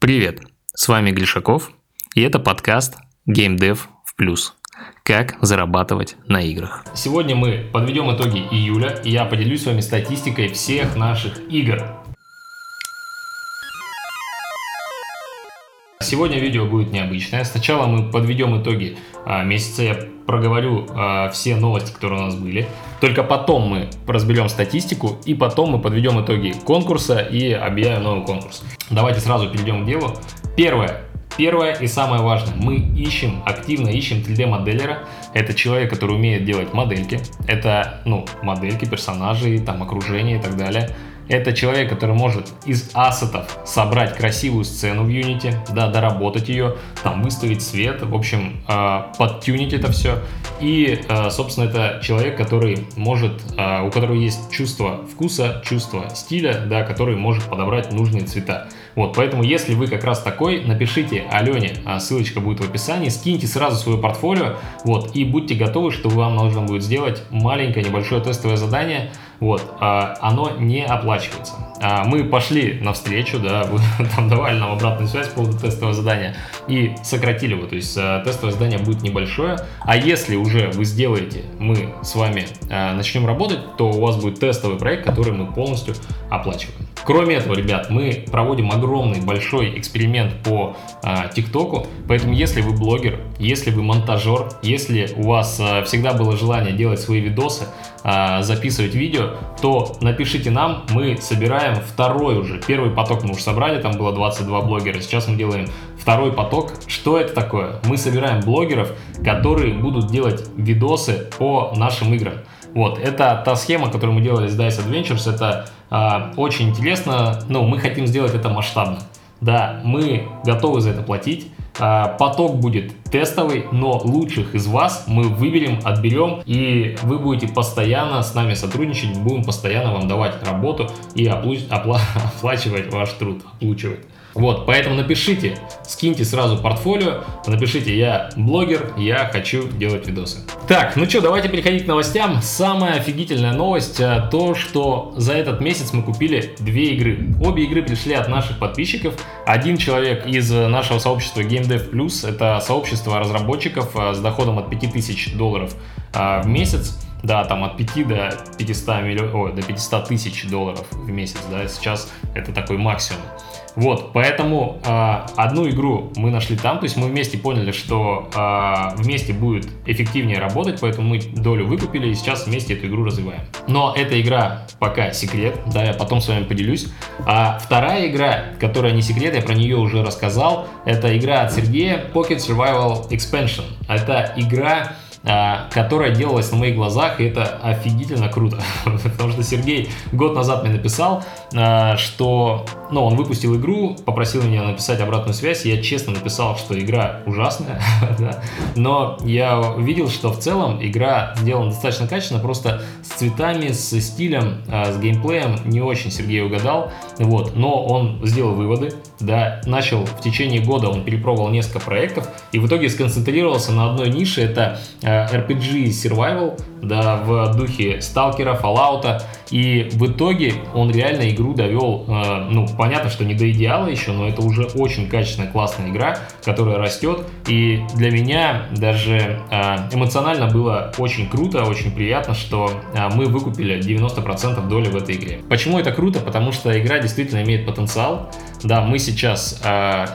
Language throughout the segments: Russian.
Привет, с вами Глишаков, и это подкаст Game Dev в плюс. Как зарабатывать на играх. Сегодня мы подведем итоги июля, и я поделюсь с вами статистикой всех наших игр. Сегодня видео будет необычное. Сначала мы подведем итоги а, месяца, я проговорю а, все новости, которые у нас были. Только потом мы разберем статистику, и потом мы подведем итоги конкурса и объявим новый конкурс. Давайте сразу перейдем к делу. Первое. Первое и самое важное, мы ищем, активно ищем 3D-моделера. Это человек, который умеет делать модельки. Это, ну, модельки персонажей, там, окружение и так далее. Это человек, который может из ассетов собрать красивую сцену в Unity, да, доработать ее, там выставить свет, в общем, э, подтюнить это все. И, э, собственно, это человек, который может, э, у которого есть чувство вкуса, чувство стиля, да, который может подобрать нужные цвета. Вот, поэтому, если вы как раз такой, напишите Алене, ссылочка будет в описании, скиньте сразу свое портфолио, вот, и будьте готовы, что вам нужно будет сделать маленькое небольшое тестовое задание, вот, а, оно не оплачивается. А, мы пошли навстречу, да, там давали нам обратную связь по поводу тестового задания и сократили его, то есть а, тестовое задание будет небольшое, а если уже вы сделаете, мы с вами начнем работать, то у вас будет тестовый проект, который мы полностью оплачиваем. Кроме этого, ребят, мы проводим огромный большой эксперимент по ТикТоку, поэтому если вы блогер, если вы монтажер, если у вас а, всегда было желание делать свои видосы, а, записывать видео, то напишите нам, мы собираем второй уже. Первый поток мы уже собрали, там было 22 блогера, сейчас мы делаем второй поток. Что это такое? Мы собираем блогеров, которые будут делать видосы по нашим играм. Вот, это та схема, которую мы делали с Dice Adventures, это очень интересно, ну, мы хотим сделать это масштабно. Да, мы готовы за это платить, а, поток будет тестовый, но лучших из вас мы выберем, отберем, и вы будете постоянно с нами сотрудничать, будем постоянно вам давать работу и оплачивать ваш труд, оплачивать. Вот, поэтому напишите, скиньте сразу портфолио, напишите, я блогер, я хочу делать видосы. Так, ну что, давайте переходить к новостям. Самая офигительная новость, э, то, что за этот месяц мы купили две игры. Обе игры пришли от наших подписчиков. Один человек из нашего сообщества GameDev Plus, это сообщество разработчиков э, с доходом от 5000 долларов э, в месяц да, там от 5 до 500 миллионов, ой, до 500 тысяч долларов в месяц, да, сейчас это такой максимум. Вот, поэтому э, одну игру мы нашли там, то есть мы вместе поняли, что э, вместе будет эффективнее работать, поэтому мы долю выкупили и сейчас вместе эту игру развиваем. Но эта игра пока секрет, да, я потом с вами поделюсь. А вторая игра, которая не секрет, я про нее уже рассказал, это игра от Сергея Pocket Survival Expansion. Это игра а, которая делалась на моих глазах, и это офигительно круто. Потому что Сергей год назад мне написал, что ну, он выпустил игру, попросил меня написать обратную связь, я честно написал, что игра ужасная, но я видел, что в целом игра сделана достаточно качественно, просто с цветами, с стилем, а, с геймплеем не очень Сергей угадал, вот, но он сделал выводы, да, начал в течение года, он перепробовал несколько проектов, и в итоге сконцентрировался на одной нише, это Э, RPG Survival, да, в духе Сталкера, Fallout, и в итоге он реально игру довел, э, ну, понятно, что не до идеала еще, но это уже очень качественная, классная игра, которая растет, и для меня даже э, эмоционально было очень круто, очень приятно, что мы выкупили 90% доли в этой игре. Почему это круто? Потому что игра действительно имеет потенциал, да, мы сейчас,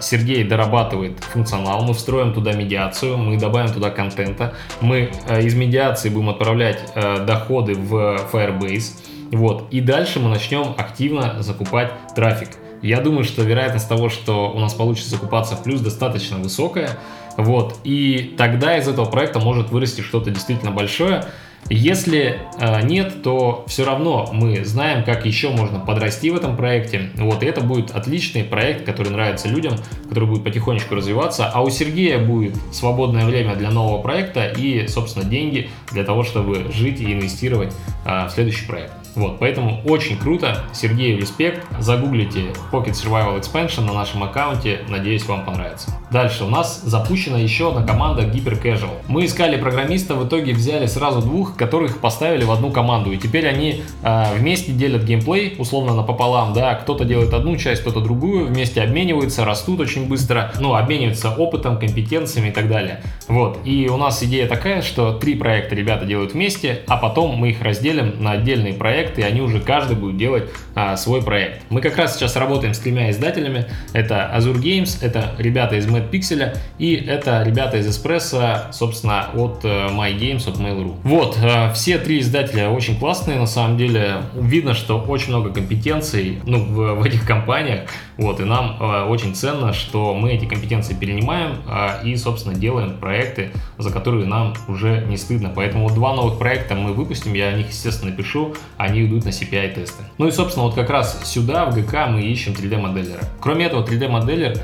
Сергей дорабатывает функционал, мы встроим туда медиацию, мы добавим туда контента, мы из медиации будем отправлять доходы в Firebase, вот, и дальше мы начнем активно закупать трафик. Я думаю, что вероятность того, что у нас получится закупаться в плюс, достаточно высокая, вот, и тогда из этого проекта может вырасти что-то действительно большое, если э, нет, то все равно мы знаем, как еще можно подрасти в этом проекте. Вот, и это будет отличный проект, который нравится людям, который будет потихонечку развиваться. А у Сергея будет свободное время для нового проекта и, собственно, деньги для того, чтобы жить и инвестировать э, в следующий проект. Вот, поэтому очень круто. Сергею респект. Загуглите Pocket Survival Expansion на нашем аккаунте. Надеюсь, вам понравится. Дальше у нас запущена еще одна команда Hyper Casual. Мы искали программиста, в итоге взяли сразу двух, которых поставили в одну команду. И теперь они э, вместе делят геймплей, условно напополам, да, кто-то делает одну часть, кто-то другую, вместе обмениваются, растут очень быстро, ну, обмениваются опытом, компетенциями и так далее. Вот, и у нас идея такая, что три проекта ребята делают вместе, а потом мы их разделим на отдельные проекты, и они уже каждый будет делать а, свой проект. Мы как раз сейчас работаем с тремя издателями. Это Azure Games, это ребята из Mad Pixel и это ребята из Espresso, собственно, от uh, My Games, от Mail.ru. Вот, uh, все три издателя очень классные, на самом деле. Видно, что очень много компетенций ну, в, в этих компаниях. Вот, и нам uh, очень ценно, что мы эти компетенции перенимаем и, собственно, делаем проекты, за которые нам уже не стыдно. Поэтому два новых проекта мы выпустим, я о них, естественно, напишу, они идут на CPI-тесты. Ну и, собственно, вот как раз сюда, в ГК, мы ищем 3D-моделлера. Кроме этого, 3D-моделлер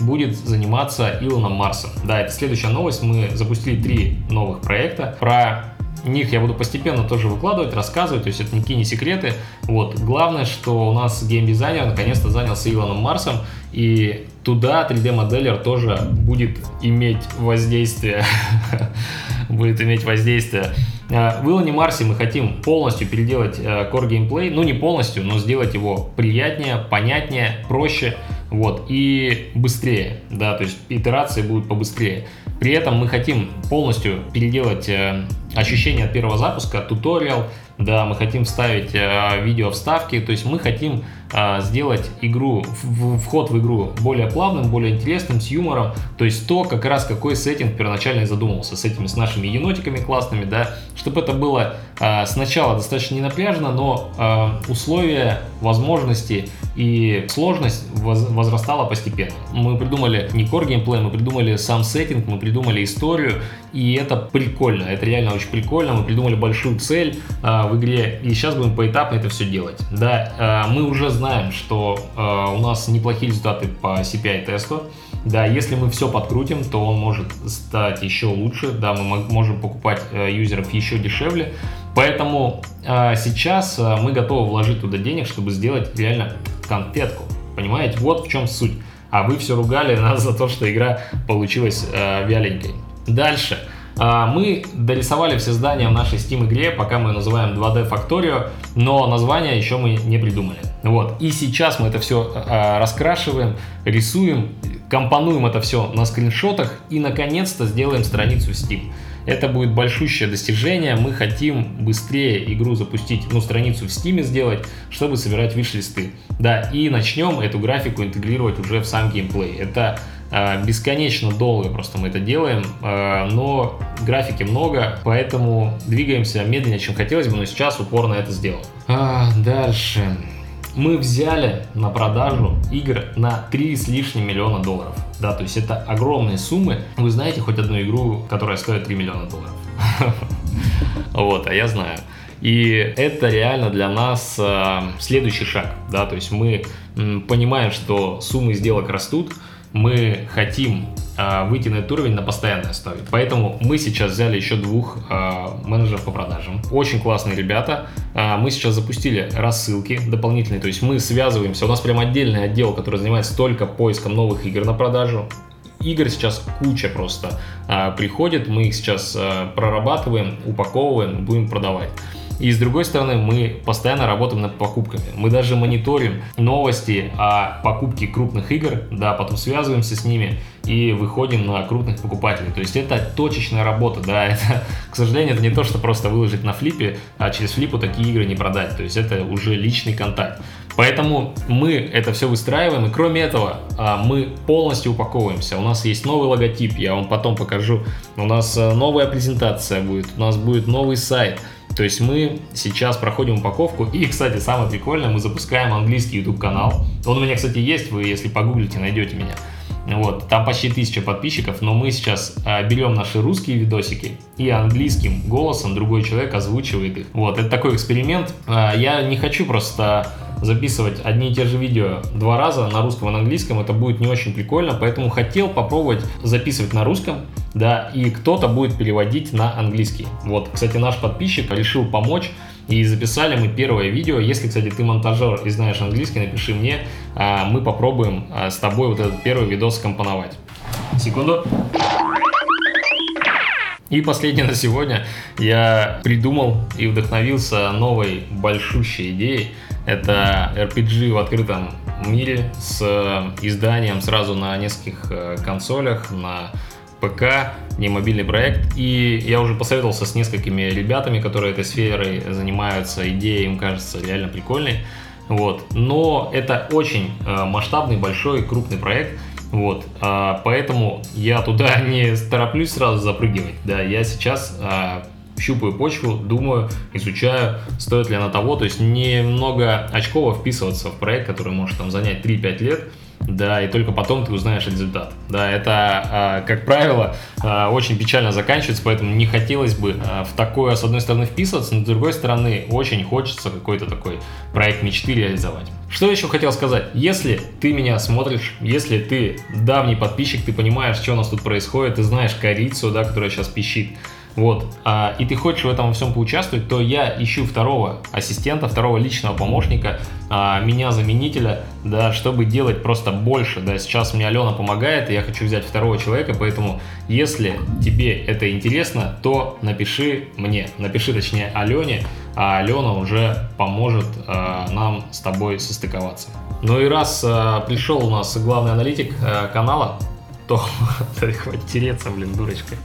будет заниматься Илоном Марсом. Да, это следующая новость. Мы запустили три новых проекта. Про них я буду постепенно тоже выкладывать, рассказывать, то есть это никакие не секреты. Вот. Главное, что у нас геймдизайнер наконец-то занялся Илоном Марсом, и туда 3D-моделлер тоже будет иметь воздействие. будет иметь воздействие. Э, в Илоне Марсе мы хотим полностью переделать э, core геймплей, ну не полностью, но сделать его приятнее, понятнее, проще, вот, и быстрее, да, то есть итерации будут побыстрее. При этом мы хотим полностью переделать э, ощущение от первого запуска, туториал, да, мы хотим вставить видео вставки, то есть мы хотим э, сделать игру, вход в игру более плавным, более интересным, с юмором, то есть то, как раз какой сеттинг первоначально задумывался с этими, с нашими енотиками классными, да, чтобы это было э, сначала достаточно ненапряжно, но э, условия, возможности и сложность воз, возрастала постепенно. Мы придумали не core геймплей, мы придумали сам сеттинг, мы придумали историю, и это прикольно, это реально очень прикольно, мы придумали большую цель, э, в игре, и сейчас будем поэтапно это все делать. Да, э, мы уже знаем, что э, у нас неплохие результаты по CPI-тесту. Да, если мы все подкрутим, то он может стать еще лучше. Да, мы можем покупать э, юзеров еще дешевле. Поэтому сейчас мы готовы вложить туда денег, чтобы сделать реально конфетку. Понимаете, вот в чем суть. А вы все ругали нас за то, что игра получилась вяленькой. Дальше. А, мы дорисовали все здания в нашей Steam игре, пока мы называем 2D Factorio, но название еще мы не придумали. Вот. И сейчас мы это все а, раскрашиваем, рисуем, компонуем это все на скриншотах и наконец-то сделаем страницу Steam. Это будет большущее достижение. Мы хотим быстрее игру запустить, ну, страницу в Steam сделать, чтобы собирать виш-листы. Да, и начнем эту графику интегрировать уже в сам геймплей. Это Э, бесконечно долго просто мы это делаем, э, но графики много, поэтому двигаемся медленнее, чем хотелось бы, но сейчас упор на это сделал. А, дальше. Мы взяли на продажу игр на 3 с лишним миллиона долларов. Да, то есть это огромные суммы. Вы знаете хоть одну игру, которая стоит 3 миллиона долларов? Вот, а я знаю. И это реально для нас э, следующий шаг, да, то есть мы понимаем, что суммы сделок растут, мы хотим э, выйти на этот уровень на постоянной основе. Поэтому мы сейчас взяли еще двух э, менеджеров по продажам. Очень классные ребята. Э, мы сейчас запустили рассылки дополнительные, то есть мы связываемся. У нас прям отдельный отдел, который занимается только поиском новых игр на продажу. Игр сейчас куча просто э, приходит, мы их сейчас э, прорабатываем, упаковываем, будем продавать. И с другой стороны, мы постоянно работаем над покупками. Мы даже мониторим новости о покупке крупных игр, да, потом связываемся с ними и выходим на крупных покупателей. То есть это точечная работа, да, это, к сожалению, это не то, что просто выложить на флипе, а через флипу такие игры не продать. То есть это уже личный контакт. Поэтому мы это все выстраиваем, и кроме этого а, мы полностью упаковываемся. У нас есть новый логотип, я вам потом покажу. У нас а, новая презентация будет, у нас будет новый сайт. То есть мы сейчас проходим упаковку. И, кстати, самое прикольное, мы запускаем английский YouTube канал. Он у меня, кстати, есть, вы если погуглите, найдете меня. Вот, там почти тысяча подписчиков, но мы сейчас э, берем наши русские видосики и английским голосом другой человек озвучивает их. Вот, это такой эксперимент. Э, я не хочу просто записывать одни и те же видео два раза на русском и на английском, это будет не очень прикольно, поэтому хотел попробовать записывать на русском, да, и кто-то будет переводить на английский. Вот, кстати, наш подписчик решил помочь И записали мы первое видео. Если, кстати, ты монтажер и знаешь английский, напиши мне. А, мы попробуем а, с тобой вот этот первый видос скомпоновать. Секунду. И последнее на сегодня. Я придумал и вдохновился новой большущей идеей. Это RPG в открытом мире с изданием сразу на нескольких э, консолях, на ПК, не мобильный проект. И я уже посоветовался с несколькими ребятами, которые этой сферой занимаются. Идея им кажется реально прикольной. Вот. Но это очень э, масштабный, большой, крупный проект. Вот, а, поэтому я туда не тороплюсь сразу запрыгивать. Да, я сейчас а, щупаю почву, думаю, изучаю, стоит ли она того. То есть немного очково вписываться в проект, который может там занять 3-5 лет да, и только потом ты узнаешь результат. Да, это, а, как правило, а, очень печально заканчивается, поэтому не хотелось бы а, в такое, с одной стороны, вписываться, но с другой стороны, очень хочется какой-то такой проект мечты реализовать. Что еще хотел сказать? Если ты меня смотришь, если ты давний подписчик, ты понимаешь, что у нас тут происходит, ты знаешь корицу, да, которая сейчас пищит, вот, а, и ты хочешь в этом во всем поучаствовать, то я ищу второго ассистента, второго личного помощника, а, меня заменителя, да, чтобы делать просто больше, да, сейчас мне Алена помогает, и я хочу взять второго человека, поэтому если тебе это интересно, то напиши мне, напиши точнее Алене, а Алена уже поможет а, нам с тобой состыковаться. Ну и раз а, пришел у нас главный аналитик а, канала, то хватит тереться, блин, дурочка.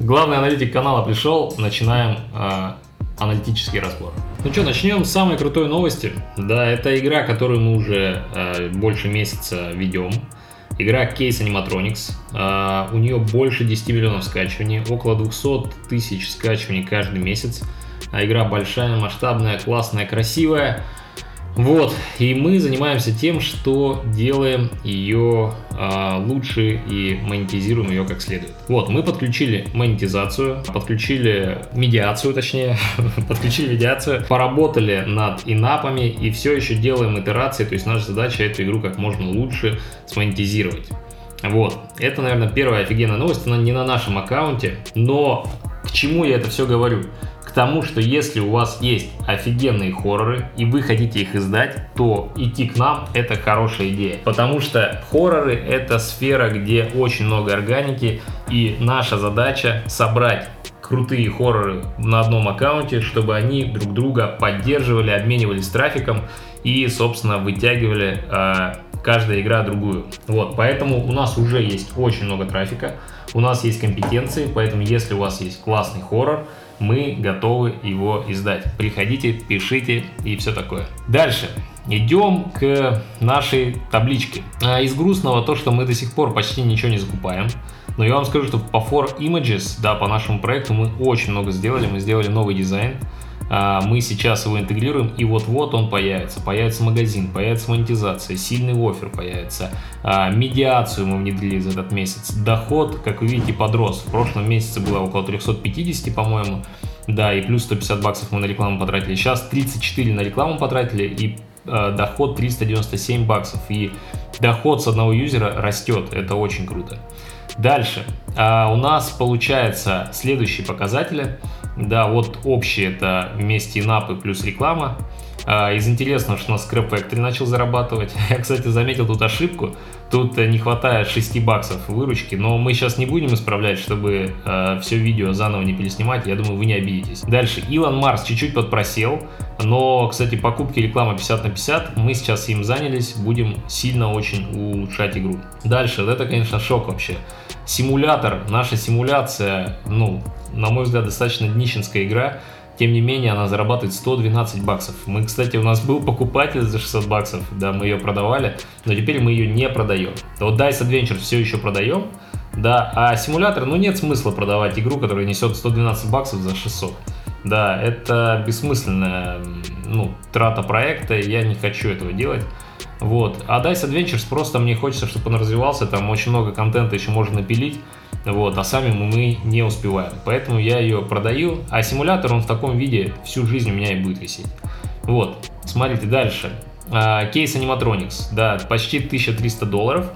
Главный аналитик канала пришел, начинаем э, аналитический разбор. Ну что, начнем с самой крутой новости. Да, это игра, которую мы уже э, больше месяца ведем. Игра Case Animatronics. Э, у нее больше 10 миллионов скачиваний, около 200 тысяч скачиваний каждый месяц. А игра большая, масштабная, классная, красивая. Вот, и мы занимаемся тем, что делаем ее э, лучше и монетизируем ее как следует. Вот, мы подключили монетизацию, подключили медиацию, точнее, подключили медиацию, поработали над инапами и все еще делаем итерации, то есть наша задача эту игру как можно лучше смонетизировать. Вот, это, наверное, первая офигенная новость, она не на нашем аккаунте, но к чему я это все говорю? К тому, что если у вас есть офигенные хорроры и вы хотите их издать, то идти к нам это хорошая идея. Потому что хорроры это сфера, где очень много органики и наша задача собрать крутые хорроры на одном аккаунте, чтобы они друг друга поддерживали, обменивались трафиком и, собственно, вытягивали э, каждая игра другую. Вот, поэтому у нас уже есть очень много трафика, у нас есть компетенции, поэтому если у вас есть классный хоррор, мы готовы его издать. Приходите, пишите и все такое. Дальше. Идем к нашей табличке. А из грустного то, что мы до сих пор почти ничего не закупаем. Но я вам скажу, что по For Images, да, по нашему проекту мы очень много сделали. Мы сделали новый дизайн. А, мы сейчас его интегрируем, и вот-вот он появится. Появится магазин, появится монетизация, сильный офер появится, а, медиацию мы внедрили за этот месяц. Доход, как вы видите, подрос. В прошлом месяце было около 350, по-моему. Да, и плюс 150 баксов мы на рекламу потратили. Сейчас 34 на рекламу потратили, и э, доход 397 баксов. И доход с одного юзера растет. Это очень круто. Дальше. А, у нас получается следующие показатели. Да, вот общие это вместе инапы плюс реклама. А, из интересного, что у нас Scrap Factory начал зарабатывать. Я, кстати, заметил тут ошибку. Тут не хватает 6 баксов выручки, но мы сейчас не будем исправлять, чтобы э, все видео заново не переснимать. Я думаю, вы не обидитесь. Дальше. Илон Марс чуть-чуть подпросел, но, кстати, покупки реклама 50 на 50. Мы сейчас им занялись, будем сильно очень улучшать игру. Дальше. Это, конечно, шок вообще. Симулятор, наша симуляция, ну, на мой взгляд, достаточно днищенская игра. Тем не менее, она зарабатывает 112 баксов. Мы, кстати, у нас был покупатель за 600 баксов, да, мы ее продавали, но теперь мы ее не продаем. Вот Dice Adventure все еще продаем, да, а симулятор, ну нет смысла продавать игру, которая несет 112 баксов за 600. Да, это бессмысленная ну, трата проекта, и я не хочу этого делать. Вот. А Dice Adventures просто мне хочется, чтобы он развивался, там очень много контента еще можно напилить. Вот, а сами мы не успеваем. Поэтому я ее продаю, а симулятор он в таком виде всю жизнь у меня и будет висеть. Вот, смотрите дальше. А, кейс Animatronics, да, почти 1300 долларов.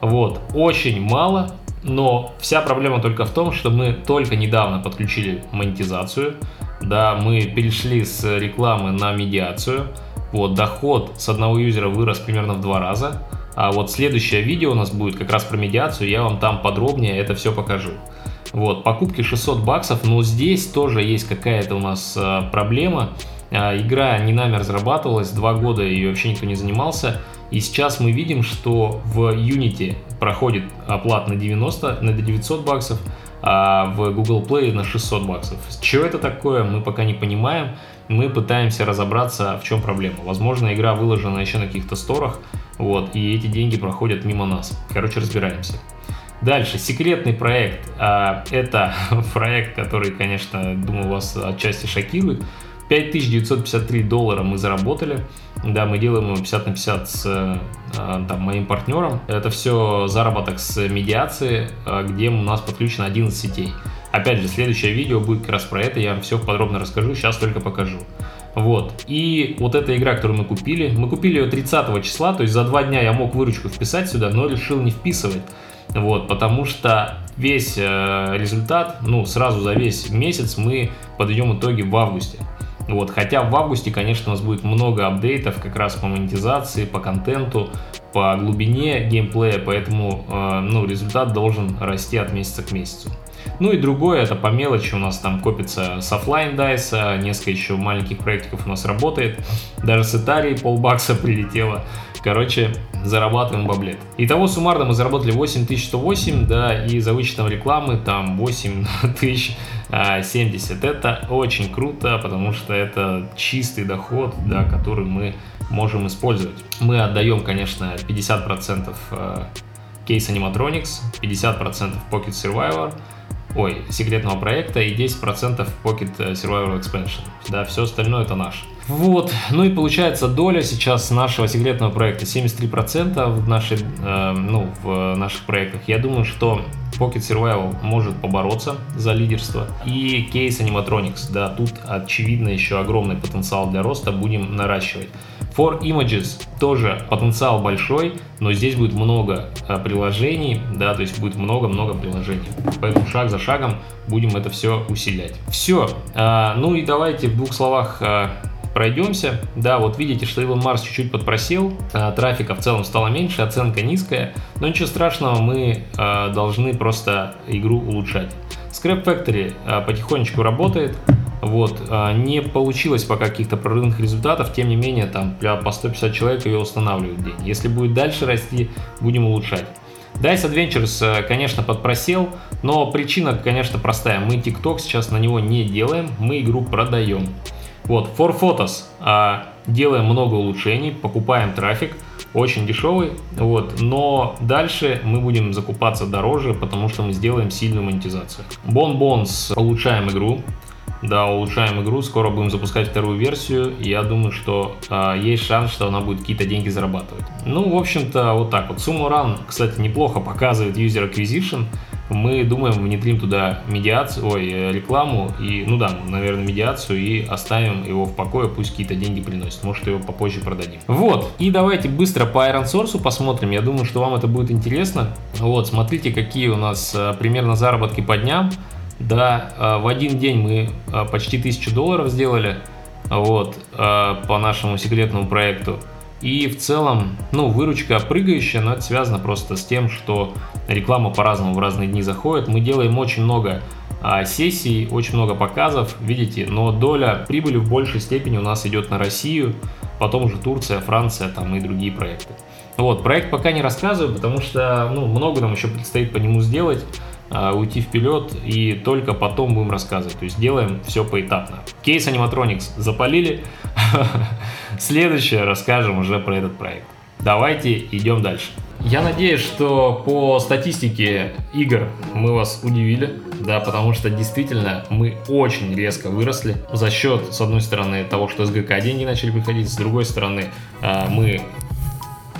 Вот, очень мало, но вся проблема только в том, что мы только недавно подключили монетизацию. да, мы перешли с рекламы на медиацию. Вот, доход с одного юзера вырос примерно в два раза. А вот следующее видео у нас будет как раз про медиацию, я вам там подробнее это все покажу. Вот, покупки 600 баксов, но здесь тоже есть какая-то у нас э, проблема. Э, игра не нами разрабатывалась, два года ее вообще никто не занимался. И сейчас мы видим, что в Unity проходит оплата на 90, на 900 баксов, а в Google Play на 600 баксов. Что это такое, мы пока не понимаем. Мы пытаемся разобраться, в чем проблема. Возможно, игра выложена еще на каких-то сторах, вот, и эти деньги проходят мимо нас. Короче, разбираемся. Дальше, секретный проект. А, это проект, который, конечно, думаю, вас отчасти шокирует. 5953 доллара мы заработали. Да, мы делаем его 50 на 50 с а, там, моим партнером. Это все заработок с медиации, а, где у нас подключено 11 сетей. Опять же, следующее видео будет как раз про это, я вам все подробно расскажу, сейчас только покажу. Вот. И вот эта игра, которую мы купили, мы купили ее 30 числа, то есть за два дня я мог выручку вписать сюда, но решил не вписывать. Вот, потому что весь э, результат, ну, сразу за весь месяц мы подведем итоги в августе. Вот, хотя в августе, конечно, у нас будет много апдейтов как раз по монетизации, по контенту, по глубине геймплея, поэтому э, ну, результат должен расти от месяца к месяцу. Ну и другое, это по мелочи у нас там копится с офлайн дайса, несколько еще маленьких проектиков у нас работает, даже с Италии полбакса прилетело. Короче, зарабатываем баблет. Итого суммарно мы заработали 8108, да, и за вычетом рекламы там 8070. Это очень круто, потому что это чистый доход, да, который мы можем использовать. Мы отдаем, конечно, 50% кейс Animatronics, 50% Pocket Survivor, ой, секретного проекта и 10% Pocket Survivor Expansion. Да, все остальное это наше. Вот, ну и получается доля сейчас нашего секретного проекта 73% в, нашей, э, ну, в наших проектах. Я думаю, что Pocket Survival может побороться за лидерство. И кейс Animatronics, да, тут очевидно еще огромный потенциал для роста, будем наращивать. For Images тоже потенциал большой, но здесь будет много а, приложений, да, то есть будет много-много приложений. Поэтому шаг за шагом будем это все усилять. Все, а, ну и давайте в двух словах а, пройдемся. Да, вот видите, что Илон Марс чуть-чуть подпросел, а, трафика в целом стало меньше, оценка низкая, но ничего страшного, мы а, должны просто игру улучшать. Scrap Factory а, потихонечку работает, вот, не получилось пока каких-то прорывных результатов, тем не менее, там по 150 человек ее устанавливают в день. Если будет дальше расти, будем улучшать. Dice Adventures, э, конечно, подпросел, но причина, конечно, простая. Мы TikTok сейчас на него не делаем, мы игру продаем. Вот, For Photos а, делаем много улучшений, покупаем трафик, очень дешевый, вот, но дальше мы будем закупаться дороже, потому что мы сделаем сильную монетизацию. Bon Bones улучшаем игру, да, улучшаем игру, скоро будем запускать вторую версию, я думаю, что э, есть шанс, что она будет какие-то деньги зарабатывать. Ну, в общем-то, вот так вот. Sumo Run, кстати, неплохо показывает User Acquisition. Мы думаем, внедрим туда медиацию, ой, э, рекламу, и, ну да, наверное, медиацию, и оставим его в покое, пусть какие-то деньги приносит. Может, его попозже продадим. Вот, и давайте быстро по Iron Source посмотрим. Я думаю, что вам это будет интересно. Вот, смотрите, какие у нас э, примерно заработки по дням. Да, э, в один день мы почти 1000 долларов сделали вот, по нашему секретному проекту. И в целом, ну, выручка прыгающая, но это связано просто с тем, что реклама по-разному в разные дни заходит. Мы делаем очень много а, сессий, очень много показов, видите, но доля прибыли в большей степени у нас идет на Россию, потом уже Турция, Франция там и другие проекты. Вот, проект пока не рассказываю, потому что, ну, много нам еще предстоит по нему сделать. А, уйти вперед и только потом будем рассказывать. То есть делаем все поэтапно. Кейс Animatronics запалили. Следующее расскажем уже про этот проект. Давайте идем дальше. Я надеюсь, что по статистике игр мы вас удивили, да, потому что действительно мы очень резко выросли за счет, с одной стороны, того, что СГК деньги начали приходить, с другой стороны, а, мы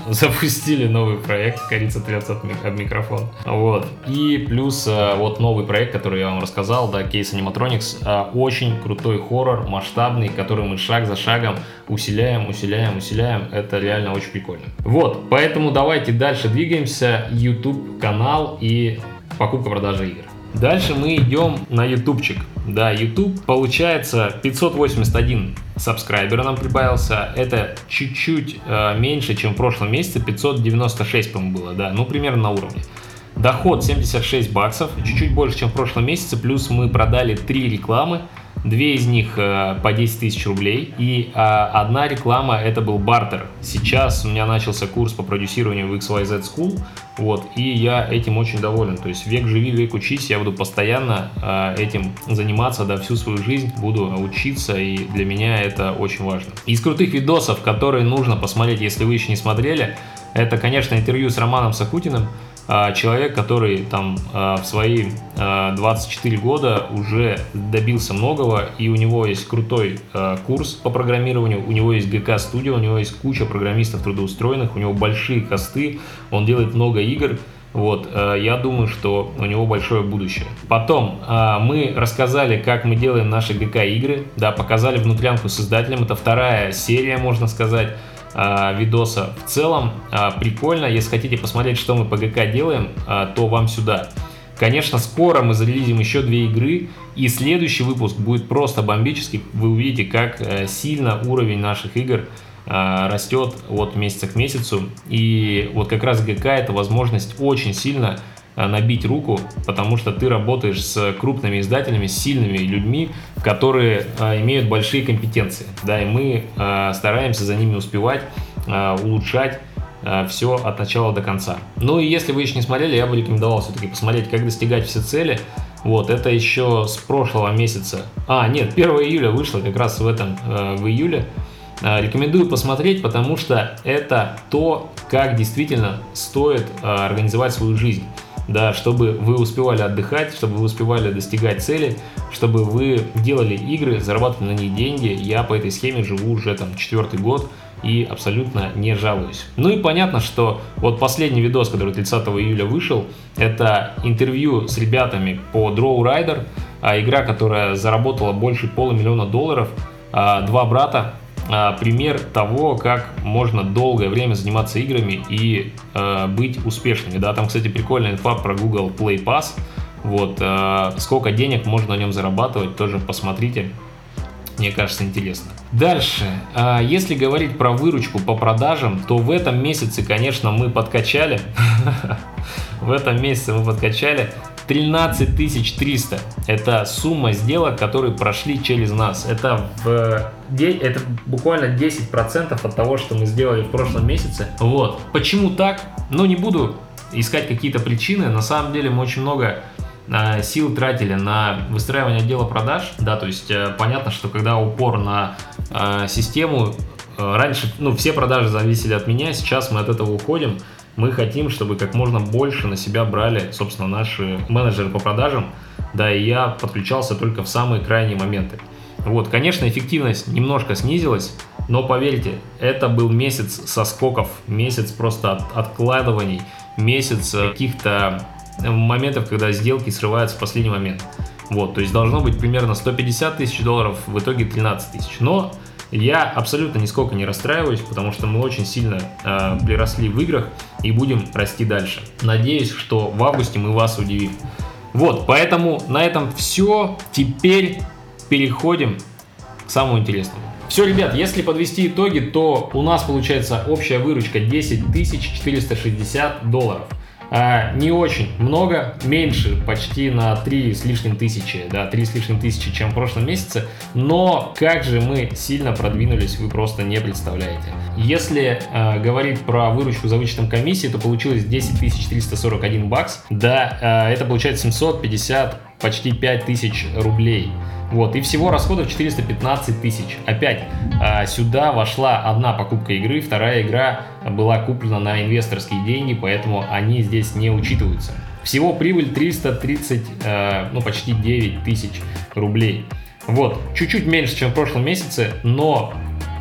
запустили новый проект, корица трется об микрофон. Вот. И плюс э, вот новый проект, который я вам рассказал, да, Case Animatronics, э, очень крутой хоррор, масштабный, который мы шаг за шагом усиляем, усиляем, усиляем. Это реально очень прикольно. Вот, поэтому давайте дальше двигаемся. YouTube канал и покупка-продажа игр. Дальше мы идем на ютубчик. Да, YouTube получается 581 сабскрайбера нам прибавился. Это чуть-чуть э, меньше, чем в прошлом месяце. 596, по-моему, было, да. Ну, примерно на уровне. Доход 76 баксов, чуть-чуть больше, чем в прошлом месяце. Плюс мы продали 3 рекламы. Две из них э, по 10 тысяч рублей. И э, одна реклама это был бартер. Сейчас у меня начался курс по продюсированию в XYZ School. Вот, и я этим очень доволен. То есть век живи, век учись, я буду постоянно э, этим заниматься, да, всю свою жизнь буду учиться, и для меня это очень важно. Из крутых видосов, которые нужно посмотреть, если вы еще не смотрели, это, конечно, интервью с Романом Сакутиным. А, человек, который там а, в свои 24 а, года уже добился многого, и у него есть крутой курс по программированию, у него есть GK Studio, у него есть куча программистов трудоустроенных, у него большие косты, он делает много игр, вот, я думаю, что у него большое будущее. Потом мы рассказали, как мы делаем наши ГК игры, да, показали внутрянку с издателем. Это вторая серия, можно сказать э, видоса. В целом э, прикольно, если хотите посмотреть, что мы по ГК делаем, э, то вам сюда. Конечно, скоро мы зарелизим еще две игры, и следующий выпуск будет просто бомбический. Вы увидите, как э, сильно уровень наших игр растет от месяца к месяцу. И вот как раз ГК это возможность очень сильно набить руку, потому что ты работаешь с крупными издателями, с сильными людьми, которые э, имеют большие компетенции. Да, и мы э, стараемся за ними успевать, улучшать все от начала до конца. Ну и если вы еще не смотрели, я бы рекомендовал все-таки посмотреть, как достигать все цели. Вот, это еще с прошлого месяца. А, нет, 1 июля вышло как раз в этом, в июле. Рекомендую посмотреть, потому что это то, как действительно стоит организовать свою жизнь да, чтобы вы успевали отдыхать, чтобы вы успевали достигать цели, чтобы вы делали игры, зарабатывали на них деньги. Я по этой схеме живу уже там четвертый год и абсолютно не жалуюсь. Ну и понятно, что вот последний видос, который 30 июля вышел, это интервью с ребятами по Draw Rider, а игра, которая заработала больше полумиллиона долларов, а, два брата, пример того, как можно долгое время заниматься играми и э, быть успешными. Да, там, кстати, прикольная инфа про Google Play Pass. Вот, э, сколько денег можно на нем зарабатывать, тоже посмотрите. Мне кажется, интересно. Дальше, если говорить про выручку по продажам, то в этом месяце, конечно, мы подкачали. В этом месяце мы подкачали 13 300. Это сумма сделок, которые прошли через нас. Это, в, это буквально 10% от того, что мы сделали в прошлом месяце. Вот. Почему так? Ну, не буду искать какие-то причины. На самом деле мы очень много а, сил тратили на выстраивание отдела продаж, да, то есть э, понятно, что когда упор на э, систему, э, раньше, ну, все продажи зависели от меня, сейчас мы от этого уходим, мы хотим, чтобы как можно больше на себя брали, собственно, наши менеджеры по продажам, да, и я подключался только в самые крайние моменты. Вот, конечно, эффективность немножко снизилась, но поверьте, это был месяц соскоков, месяц просто от, откладываний, месяц каких-то моментов, когда сделки срываются в последний момент. Вот, то есть должно быть примерно 150 тысяч долларов, в итоге 13 тысяч. Но я абсолютно нисколько не расстраиваюсь, потому что мы очень сильно э, приросли в играх и будем расти дальше. Надеюсь, что в августе мы вас удивим. Вот, поэтому на этом все. Теперь переходим к самому интересному. Все, ребят, если подвести итоги, то у нас получается общая выручка 10 460 долларов. А, не очень много, меньше почти на 3 с лишним тысячи, да, 3 с лишним тысячи, чем в прошлом месяце, но как же мы сильно продвинулись, вы просто не представляете. Если э, говорить про выручку за вычетом комиссии, то получилось 10 341 бакс, да, э, это получается 750, почти 5 тысяч рублей. Вот, и всего расходов 415 тысяч. Опять а, сюда вошла одна покупка игры, вторая игра была куплена на инвесторские деньги, поэтому они здесь не учитываются. Всего прибыль 330, а, ну почти 9 тысяч рублей. Вот, чуть-чуть меньше, чем в прошлом месяце, но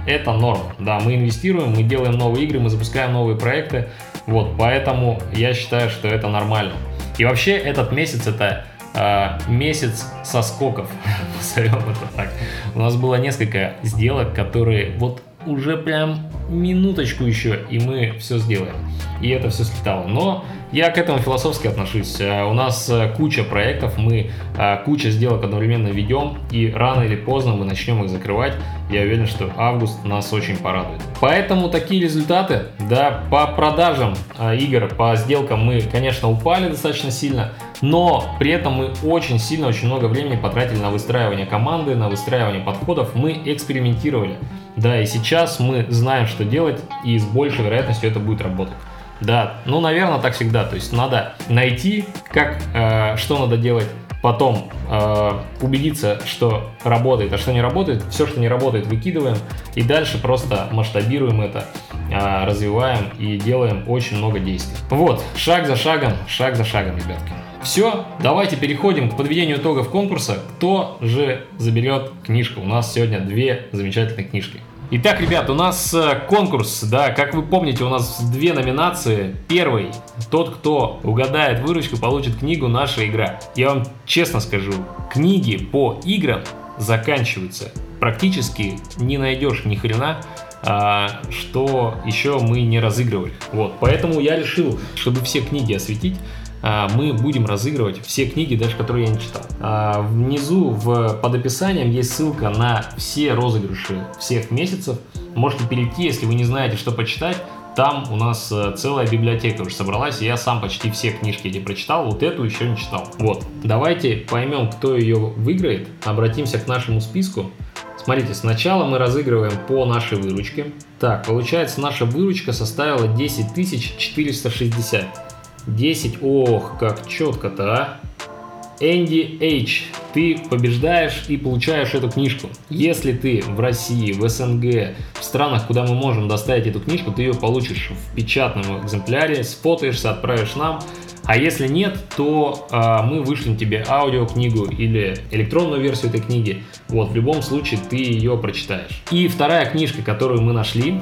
это норм. Да, мы инвестируем, мы делаем новые игры, мы запускаем новые проекты. Вот, поэтому я считаю, что это нормально. И вообще этот месяц это э, месяц соскоков, назовем это так. У нас было несколько сделок, которые вот уже прям минуточку еще, и мы все сделаем. И это все слетало. Но Я к этому философски отношусь. Э, у нас э, куча проектов, мы э, куча сделок одновременно ведем, и рано или поздно мы начнем их закрывать. Я уверен, что август нас очень порадует. Поэтому такие результаты, да, по продажам игр, по сделкам мы, конечно, упали достаточно сильно, но при этом мы очень сильно, очень много времени потратили на выстраивание команды, на выстраивание подходов, мы экспериментировали. Да, и сейчас мы знаем, что делать, и с большей вероятностью это будет работать. Да, ну, наверное, так всегда. То есть надо найти, как, э, что надо делать, потом э, убедиться, что работает, а что не работает. Все, что не работает, выкидываем. И дальше просто масштабируем это, э, развиваем и делаем очень много действий. Вот, шаг за шагом, шаг за шагом, ребятки. Все, давайте переходим к подведению итогов конкурса. Кто же заберет книжку? У нас сегодня две замечательные книжки. Итак, ребят, у нас э, конкурс, да, как вы помните, у нас две номинации. Первый, тот, кто угадает выручку, получит книгу «Наша игра». Я вам честно скажу, книги по играм заканчиваются. Практически не найдешь ни хрена, а, что еще мы не разыгрывали. Вот, поэтому я решил, чтобы все книги осветить, мы будем разыгрывать все книги, даже которые я не читал. А, внизу в, под описанием есть ссылка на все розыгрыши всех месяцев. Можете перейти, если вы не знаете, что почитать. Там у нас э, целая библиотека уже собралась, и я сам почти все книжки эти прочитал, вот эту еще не читал. Вот, давайте поймем, кто ее выиграет, обратимся к нашему списку. Смотрите, сначала мы разыгрываем по нашей выручке. Так, получается, наша выручка составила 10 460. 10. Ох, как четко-то, а. Энди H, ты побеждаешь и получаешь эту книжку. Если ты в России, в СНГ, в странах, куда мы можем доставить эту книжку, ты ее получишь в печатном экземпляре, сфотаешься, отправишь нам. А если нет, то э, мы вышлем тебе аудиокнигу или электронную версию этой книги. Вот, в любом случае ты ее прочитаешь. И вторая книжка, которую мы нашли,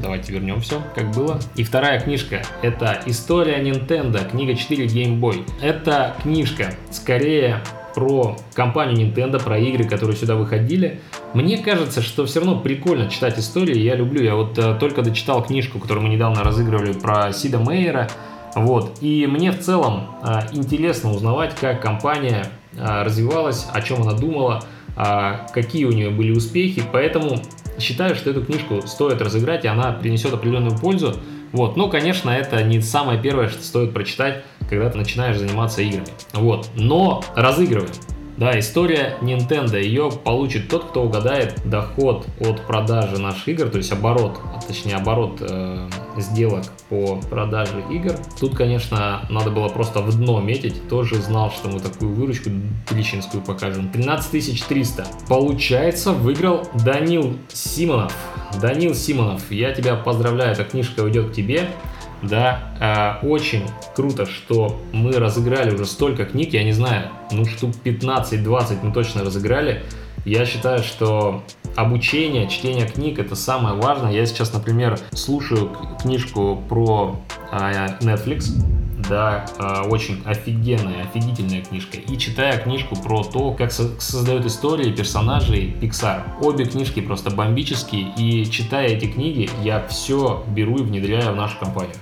давайте вернем все, как было. И вторая книжка – это «История Nintendo», книга 4 Game Boy. Это книжка скорее про компанию Nintendo, про игры, которые сюда выходили. Мне кажется, что все равно прикольно читать истории, я люблю. Я вот э, только дочитал книжку, которую мы недавно разыгрывали про Сида Мейера. Вот. И мне в целом э, интересно узнавать, как компания э, развивалась, о чем она думала, э, какие у нее были успехи. Поэтому считаю, что эту книжку стоит разыграть, и она принесет определенную пользу. Вот. Ну, конечно, это не самое первое, что стоит прочитать, когда ты начинаешь заниматься играми. Вот. Но разыгрываем. Да, история Nintendo. Ее получит тот, кто угадает доход от продажи наших игр, то есть оборот, а точнее оборот э, сделок по продаже игр. Тут, конечно, надо было просто в дно метить. Тоже знал, что мы такую выручку личинскую покажем. 13 300. Получается, выиграл Данил Симонов. Данил Симонов, я тебя поздравляю, эта книжка уйдет к тебе да, э, очень круто, что мы разыграли уже столько книг, я не знаю, ну штук 15-20 мы точно разыграли. Я считаю, что обучение, чтение книг это самое важное. Я сейчас, например, слушаю книжку про э, Netflix, да, э, очень офигенная, офигительная книжка. И читаю книжку про то, как со- создают истории персонажей Pixar. Обе книжки просто бомбические, и читая эти книги, я все беру и внедряю в нашу компанию.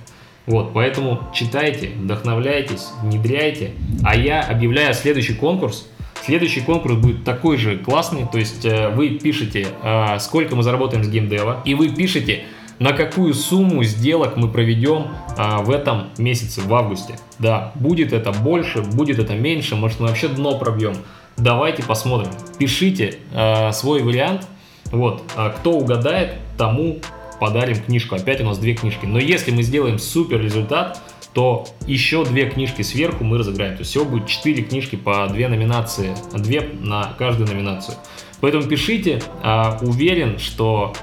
Вот, поэтому читайте, вдохновляйтесь, внедряйте. А я объявляю следующий конкурс. Следующий конкурс будет такой же классный, то есть э, вы пишете, э, сколько мы заработаем с геймдева, и вы пишете, на какую сумму сделок мы проведем а, в этом месяце, в августе. Да, будет это больше, будет это меньше, может мы вообще дно пробьем. Давайте посмотрим. Пишите а, свой вариант. Вот, а, кто угадает, тому подарим книжку. Опять у нас две книжки. Но если мы сделаем супер результат, то еще две книжки сверху мы разыграем. То есть всего будет четыре книжки по две номинации, две на каждую номинацию. Поэтому пишите. А, уверен, что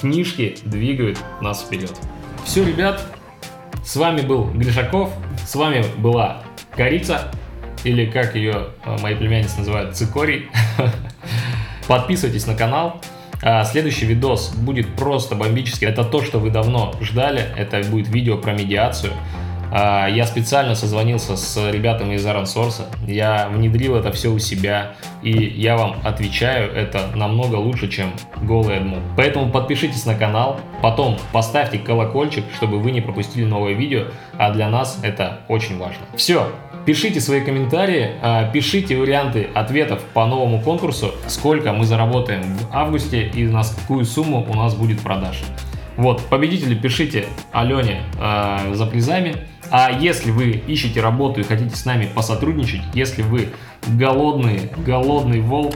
книжки двигают нас вперед. Все, ребят, с вами был Гришаков, с вами была Корица, или как ее а, мои племянницы называют, цикорий. Подписывайтесь на канал. А, следующий видос будет просто бомбический. Это то, что вы давно ждали. Это будет видео про медиацию. А, я специально созвонился с ребятами из Source, я внедрил это все у себя, и я вам отвечаю, это намного лучше, чем голый AdMob. Поэтому подпишитесь на канал, потом поставьте колокольчик, чтобы вы не пропустили новое видео, а для нас это очень важно. Все, Пишите свои комментарии, а, пишите варианты ответов по новому конкурсу, сколько мы заработаем в августе и на какую сумму у нас будет продаж. Вот, победители пишите Алене э, за призами. А если вы ищете работу и хотите с нами посотрудничать, если вы голодный, голодный волк,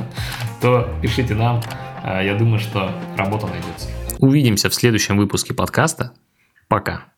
то пишите нам. Я думаю, что работа найдется. Увидимся в следующем выпуске подкаста. Пока.